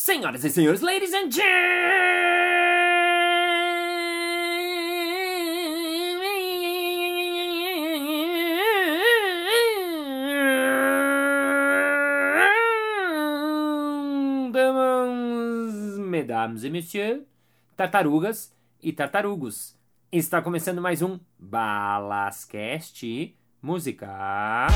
Senhoras e senhores, ladies and gentlemen, mesdames e messieurs, tartarugas e tartarugos. Está começando mais um Balascast Música.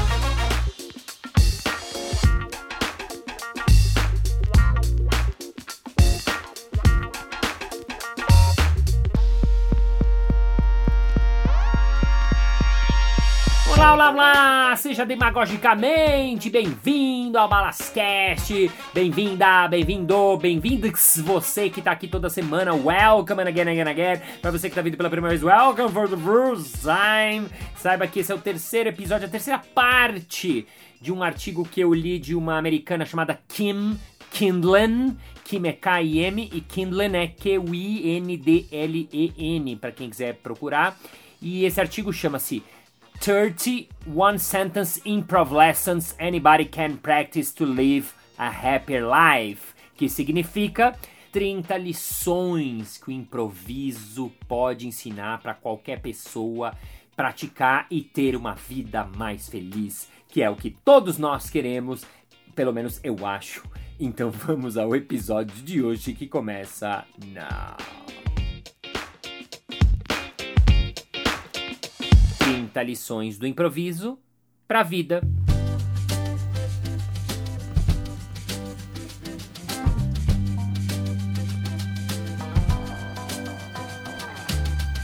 Olá, olá! Seja demagogicamente bem-vindo ao Balascast! Bem-vinda, bem-vindo, bem-vindos! Você que tá aqui toda semana, welcome again, again, again! Pra você que tá vindo pela primeira vez, welcome for the first time! Saiba que esse é o terceiro episódio, a terceira parte de um artigo que eu li de uma americana chamada Kim Kindlen. Kim é K-I-M e Kindlen é Q-I-N-D-L-E-N, para quem quiser procurar. E esse artigo chama-se 30 one sentence improv lessons anybody can practice to live a happier life, que significa 30 lições que o improviso pode ensinar para qualquer pessoa praticar e ter uma vida mais feliz, que é o que todos nós queremos, pelo menos eu acho. Então vamos ao episódio de hoje que começa now. 30 lições do improviso para a vida.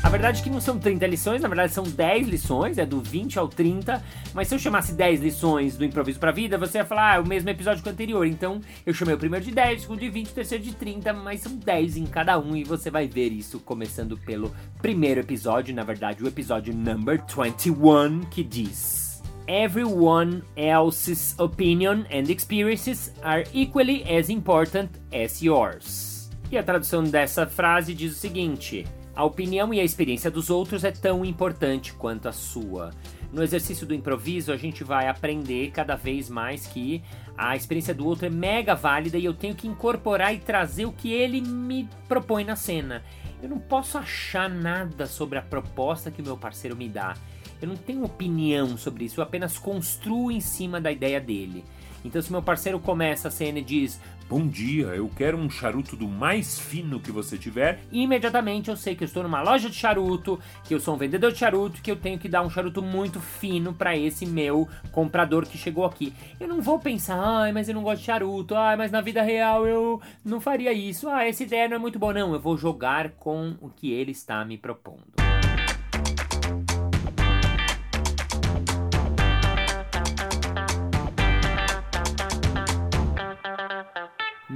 A verdade é que não são 30 lições, na verdade são 10 lições, é do 20 ao 30. Mas se eu chamasse 10 lições do improviso pra vida, você ia falar, ah, é o mesmo episódio que o anterior. Então eu chamei o primeiro de 10, o segundo de 20, o terceiro de 30, mas são 10 em cada um. E você vai ver isso começando pelo primeiro episódio, na verdade, o episódio number 21, que diz. Everyone else's opinion and experiences are equally as important as yours. E a tradução dessa frase diz o seguinte: a opinião e a experiência dos outros é tão importante quanto a sua. No exercício do improviso, a gente vai aprender cada vez mais que a experiência do outro é mega válida e eu tenho que incorporar e trazer o que ele me propõe na cena. Eu não posso achar nada sobre a proposta que o meu parceiro me dá. Eu não tenho opinião sobre isso, eu apenas construo em cima da ideia dele. Então, se meu parceiro começa a cena e diz: Bom dia, eu quero um charuto do mais fino que você tiver. Imediatamente eu sei que eu estou numa loja de charuto, que eu sou um vendedor de charuto, que eu tenho que dar um charuto muito fino para esse meu comprador que chegou aqui. Eu não vou pensar, ai, mas eu não gosto de charuto, ai, mas na vida real eu não faria isso, ah, essa ideia não é muito boa. Não, eu vou jogar com o que ele está me propondo.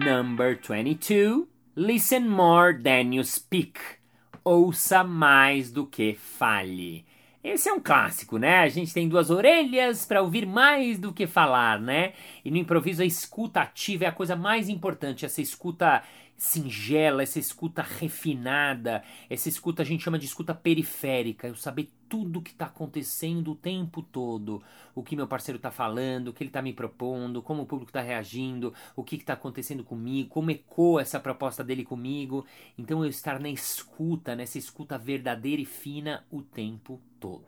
Number 22. Listen more than you speak. Ouça mais do que fale. Esse é um clássico, né? A gente tem duas orelhas para ouvir mais do que falar, né? E no improviso a escuta ativa é a coisa mais importante, essa escuta singela, essa escuta refinada, essa escuta a gente chama de escuta periférica, eu saber tudo o que está acontecendo o tempo todo, o que meu parceiro está falando, o que ele está me propondo, como o público está reagindo, o que está acontecendo comigo, como ecoa essa proposta dele comigo. Então eu estar na escuta, nessa escuta verdadeira e fina o tempo todo.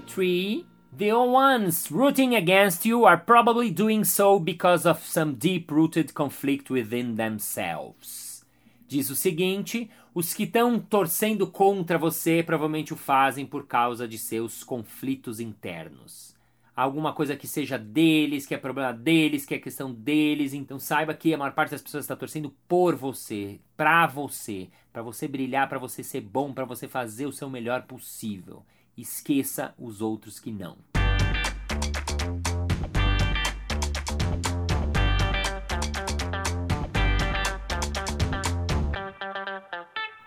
23. The ones rooting against you are probably doing so because of some deep rooted conflict within themselves. Diz o seguinte: os que estão torcendo contra você provavelmente o fazem por causa de seus conflitos internos. Alguma coisa que seja deles, que é problema deles, que é questão deles. Então saiba que a maior parte das pessoas está torcendo por você, pra você, para você brilhar, para você ser bom, para você fazer o seu melhor possível. Esqueça os outros que não.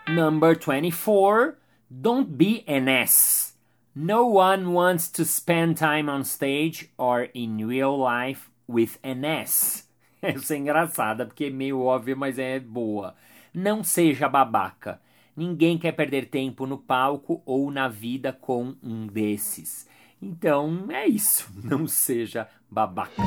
Number 24. Don't be an ass. No one wants to spend time on stage or in real life with an ass. Essa é engraçada porque é meio óbvia, mas é boa. Não seja babaca. Ninguém quer perder tempo no palco ou na vida com um desses. Então é isso, não seja babaca.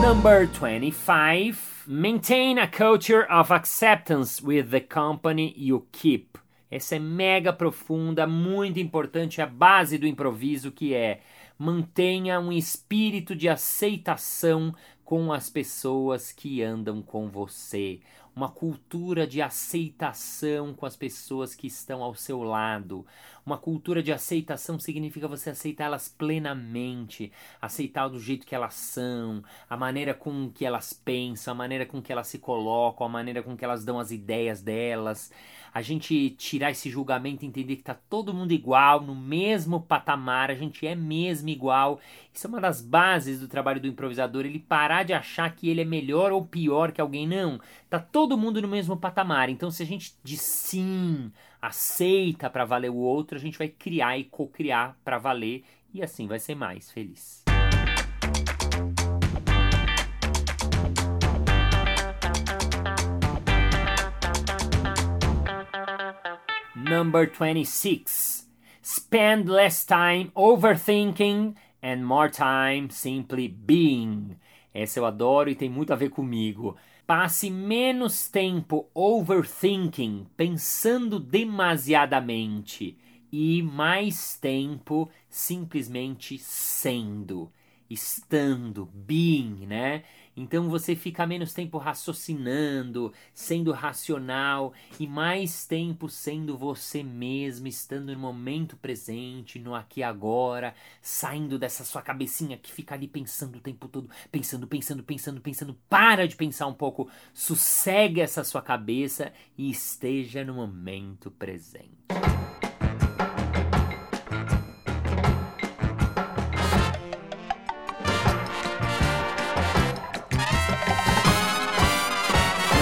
Number 25. Maintain a culture of acceptance with the company you keep. Essa é mega profunda, muito importante, a base do improviso que é mantenha um espírito de aceitação com as pessoas que andam com você uma cultura de aceitação com as pessoas que estão ao seu lado. Uma cultura de aceitação significa você aceitá-las plenamente, aceitar do jeito que elas são, a maneira com que elas pensam, a maneira com que elas se colocam, a maneira com que elas dão as ideias delas. A gente tirar esse julgamento, entender que tá todo mundo igual, no mesmo patamar, a gente é mesmo igual. Isso é uma das bases do trabalho do improvisador, ele parar de achar que ele é melhor ou pior que alguém, não. Tá todo mundo no mesmo patamar. Então, se a gente diz sim, aceita para valer o outro, a gente vai criar e co-criar para valer e assim vai ser mais feliz. Number 26. Spend less time overthinking and more time simply being. Essa eu adoro e tem muito a ver comigo. Passe menos tempo overthinking, pensando demasiadamente, e mais tempo simplesmente sendo, estando, being, né? Então você fica menos tempo raciocinando, sendo racional e mais tempo sendo você mesmo, estando no momento presente, no aqui e agora, saindo dessa sua cabecinha que fica ali pensando o tempo todo, pensando, pensando, pensando, pensando. Para de pensar um pouco, sossegue essa sua cabeça e esteja no momento presente.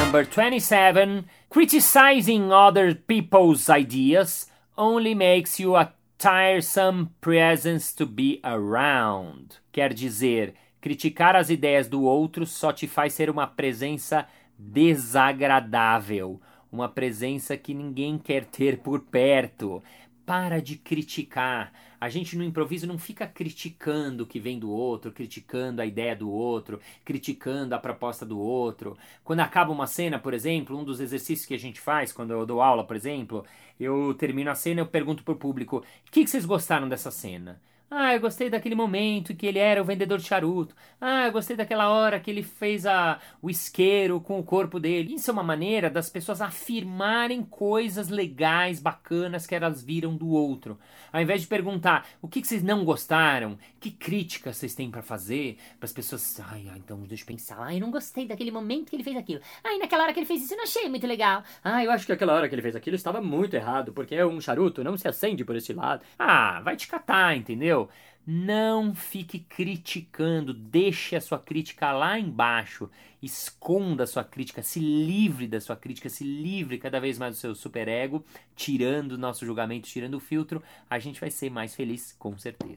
Number 27. Criticizing other people's ideas only makes you a tiresome presence to be around. Quer dizer, criticar as ideias do outro só te faz ser uma presença desagradável, uma presença que ninguém quer ter por perto. Para de criticar. A gente no improviso não fica criticando o que vem do outro, criticando a ideia do outro, criticando a proposta do outro. Quando acaba uma cena, por exemplo, um dos exercícios que a gente faz quando eu dou aula, por exemplo, eu termino a cena e eu pergunto pro público: o que, que vocês gostaram dessa cena? Ah, eu gostei daquele momento que ele era o vendedor de charuto. Ah, eu gostei daquela hora que ele fez a, o isqueiro com o corpo dele. Isso é uma maneira das pessoas afirmarem coisas legais, bacanas que elas viram do outro. Ao invés de perguntar o que, que vocês não gostaram, que críticas vocês têm para fazer, para as pessoas. Ai, ai, então deixa eu pensar. Ai, eu não gostei daquele momento que ele fez aquilo. Ai, naquela hora que ele fez isso eu não achei muito legal. Ah, eu acho que aquela hora que ele fez aquilo estava muito errado, porque um charuto não se acende por esse lado. Ah, vai te catar, entendeu? Não fique criticando, deixe a sua crítica lá embaixo, esconda a sua crítica, se livre da sua crítica, se livre cada vez mais do seu superego, tirando o nosso julgamento, tirando o filtro, a gente vai ser mais feliz, com certeza.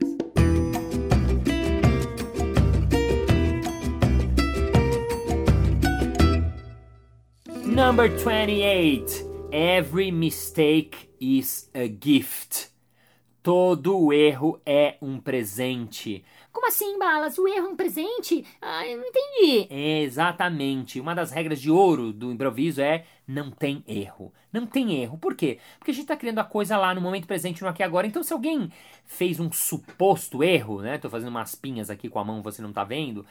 Number 28. Every mistake is a gift. Todo erro é um presente. Como assim, Balas? O erro é um presente? Ah, eu não entendi. Exatamente. Uma das regras de ouro do improviso é não tem erro. Não tem erro. Por quê? Porque a gente está criando a coisa lá no momento presente, no aqui e agora. Então, se alguém fez um suposto erro, né? Tô fazendo umas pinhas aqui com a mão, você não tá vendo.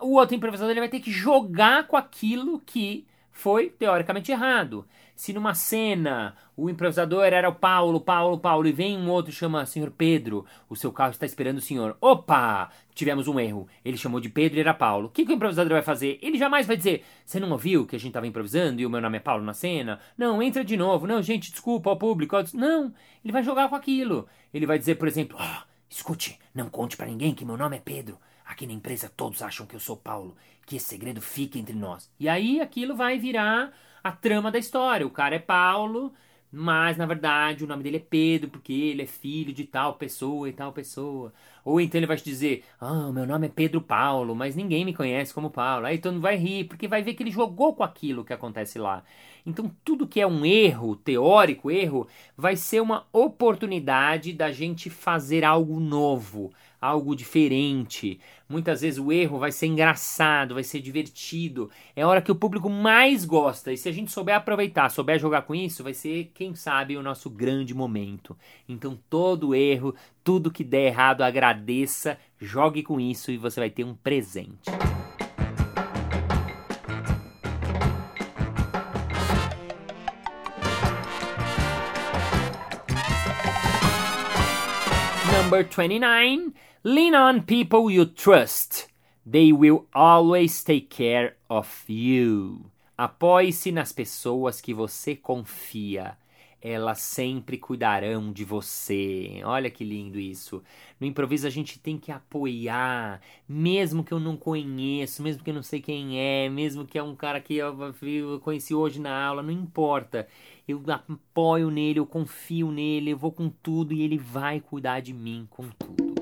O outro improvisador ele vai ter que jogar com aquilo que foi teoricamente errado. Se numa cena o improvisador era o Paulo, Paulo, Paulo, e vem um outro e chama Senhor Pedro, o seu carro está esperando o senhor. Opa! Tivemos um erro. Ele chamou de Pedro e era Paulo. O que, que o improvisador vai fazer? Ele jamais vai dizer: Você não ouviu que a gente estava improvisando e o meu nome é Paulo na cena? Não, entra de novo. Não, gente, desculpa ao público. Não, ele vai jogar com aquilo. Ele vai dizer, por exemplo: oh, Escute, não conte para ninguém que meu nome é Pedro. Aqui na empresa todos acham que eu sou Paulo. Que esse segredo fique entre nós. E aí aquilo vai virar a trama da história. O cara é Paulo, mas na verdade o nome dele é Pedro, porque ele é filho de tal pessoa e tal pessoa. Ou então ele vai te dizer: Ah, meu nome é Pedro Paulo, mas ninguém me conhece como Paulo. Aí todo mundo vai rir, porque vai ver que ele jogou com aquilo que acontece lá. Então, tudo que é um erro, teórico erro, vai ser uma oportunidade da gente fazer algo novo, algo diferente. Muitas vezes o erro vai ser engraçado, vai ser divertido. É a hora que o público mais gosta. E se a gente souber aproveitar, souber jogar com isso, vai ser, quem sabe, o nosso grande momento. Então, todo erro, tudo que der errado, agradeça, jogue com isso e você vai ter um presente. Number 29. Lean on people you trust. They will always take care of you. Apoie-se nas pessoas que você confia. Elas sempre cuidarão de você. Olha que lindo isso. No improviso a gente tem que apoiar, mesmo que eu não conheço, mesmo que eu não sei quem é, mesmo que é um cara que eu conheci hoje na aula, não importa eu apoio nele, eu confio nele, eu vou com tudo e ele vai cuidar de mim com tudo.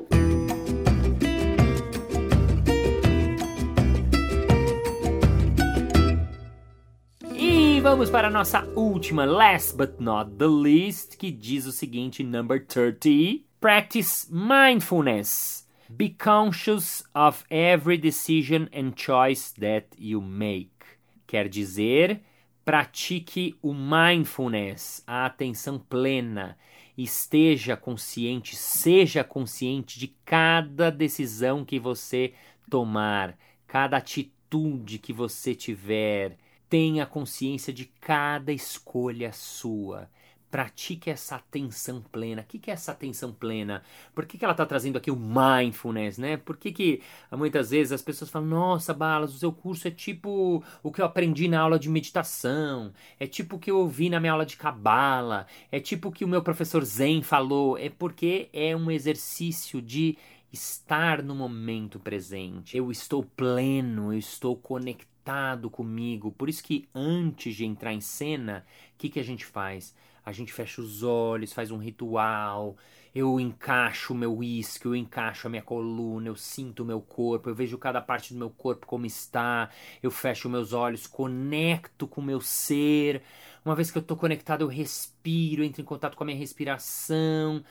Vamos para a nossa última, last but not the least, que diz o seguinte, number 30. Practice mindfulness. Be conscious of every decision and choice that you make. Quer dizer, Pratique o mindfulness, a atenção plena. Esteja consciente, seja consciente de cada decisão que você tomar, cada atitude que você tiver. Tenha consciência de cada escolha sua pratique essa atenção plena. O que, é essa atenção plena? Por que, que ela está trazendo aqui o mindfulness, né? Por que, que muitas vezes as pessoas falam, nossa, Balas, o seu curso é tipo o que eu aprendi na aula de meditação, é tipo o que eu ouvi na minha aula de cabala, é tipo o que o meu professor Zen falou. É porque é um exercício de estar no momento presente. Eu estou pleno, eu estou conectado comigo. Por isso que antes de entrar em cena, o que, que a gente faz? a gente fecha os olhos, faz um ritual, eu encaixo o meu uísque, eu encaixo a minha coluna, eu sinto o meu corpo, eu vejo cada parte do meu corpo como está, eu fecho meus olhos, conecto com o meu ser. Uma vez que eu estou conectado, eu respiro, entro em contato com a minha respiração.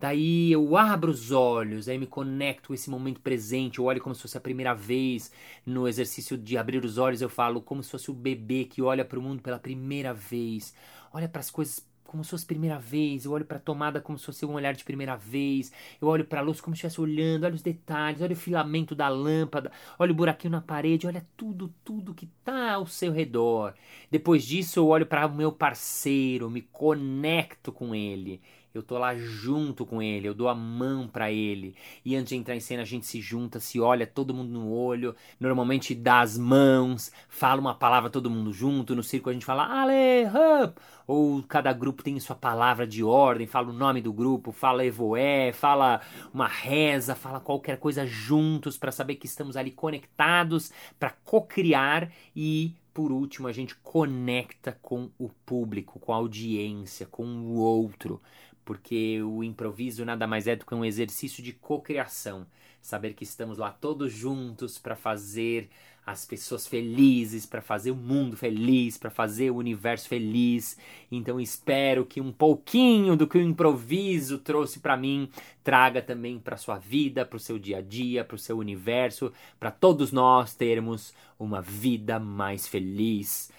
Daí eu abro os olhos, aí me conecto com esse momento presente, eu olho como se fosse a primeira vez. No exercício de abrir os olhos, eu falo como se fosse o bebê que olha para o mundo pela primeira vez, olha para as coisas como se fosse a primeira vez, eu olho para a tomada como se fosse um olhar de primeira vez, eu olho para a luz como se estivesse olhando, olho os detalhes, olho o filamento da lâmpada, olho o buraquinho na parede, olha tudo, tudo que está ao seu redor. Depois disso, eu olho para o meu parceiro, me conecto com ele eu tô lá junto com ele, eu dou a mão para ele. E antes de entrar em cena, a gente se junta, se olha todo mundo no olho, normalmente dá as mãos, fala uma palavra todo mundo junto. No circo a gente fala Ale, Hup! Ou cada grupo tem sua palavra de ordem, fala o nome do grupo, fala Evoé, fala uma reza, fala qualquer coisa juntos para saber que estamos ali conectados para co-criar e por último, a gente conecta com o público, com a audiência, com o outro porque o improviso nada mais é do que um exercício de cocriação. Saber que estamos lá todos juntos para fazer as pessoas felizes, para fazer o mundo feliz, para fazer o universo feliz. Então espero que um pouquinho do que o improviso trouxe para mim traga também para sua vida, para o seu dia a dia, para o seu universo, para todos nós termos uma vida mais feliz.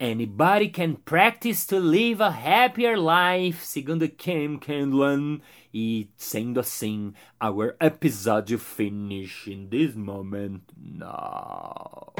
Anybody can practice to live a happier life, segundo Kim Kendlin. E sendo assim, our episode finish in this moment now.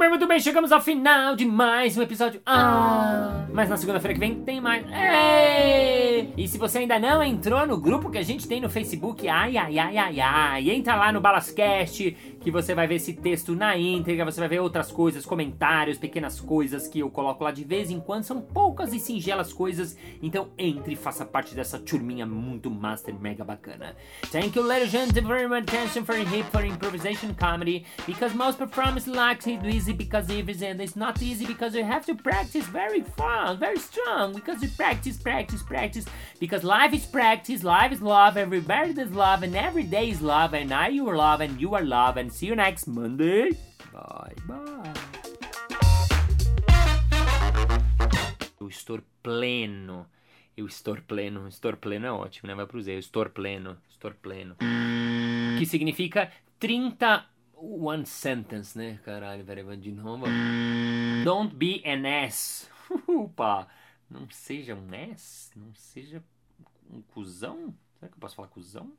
Bem, muito bem, chegamos ao final de mais um episódio. Ah, mas na segunda-feira que vem tem mais. Ei! E se você ainda não entrou no grupo que a gente tem no Facebook, ai, ai, ai, ai, ai, entra lá no Balascast, que você vai ver esse texto na íntegra, você vai ver outras coisas, comentários, pequenas coisas que eu coloco lá de vez em quando. São poucas e singelas coisas, então entre e faça parte dessa turminha muito master mega bacana. Thank you, ladies and gentlemen, attention for hip for improvisation comedy because most performance like it easy because it is and it's not easy because you have to practice very fun, very strong because you practice, practice, practice because life is practice, life is love, everybody is love, and every day is love, and I you are love, and you are love, and see you next Monday. Bye bye. Eu estou pleno. Eu estou pleno. Estou pleno é ótimo, né? Vai pro Z. Eu estou pleno. Estou pleno. Que significa 30 one sentence, né? Caralho, peraí, de novo. Don't be an ass. Opa! Não seja um ass. Não seja um cuzão. Será que eu posso falar cuzão?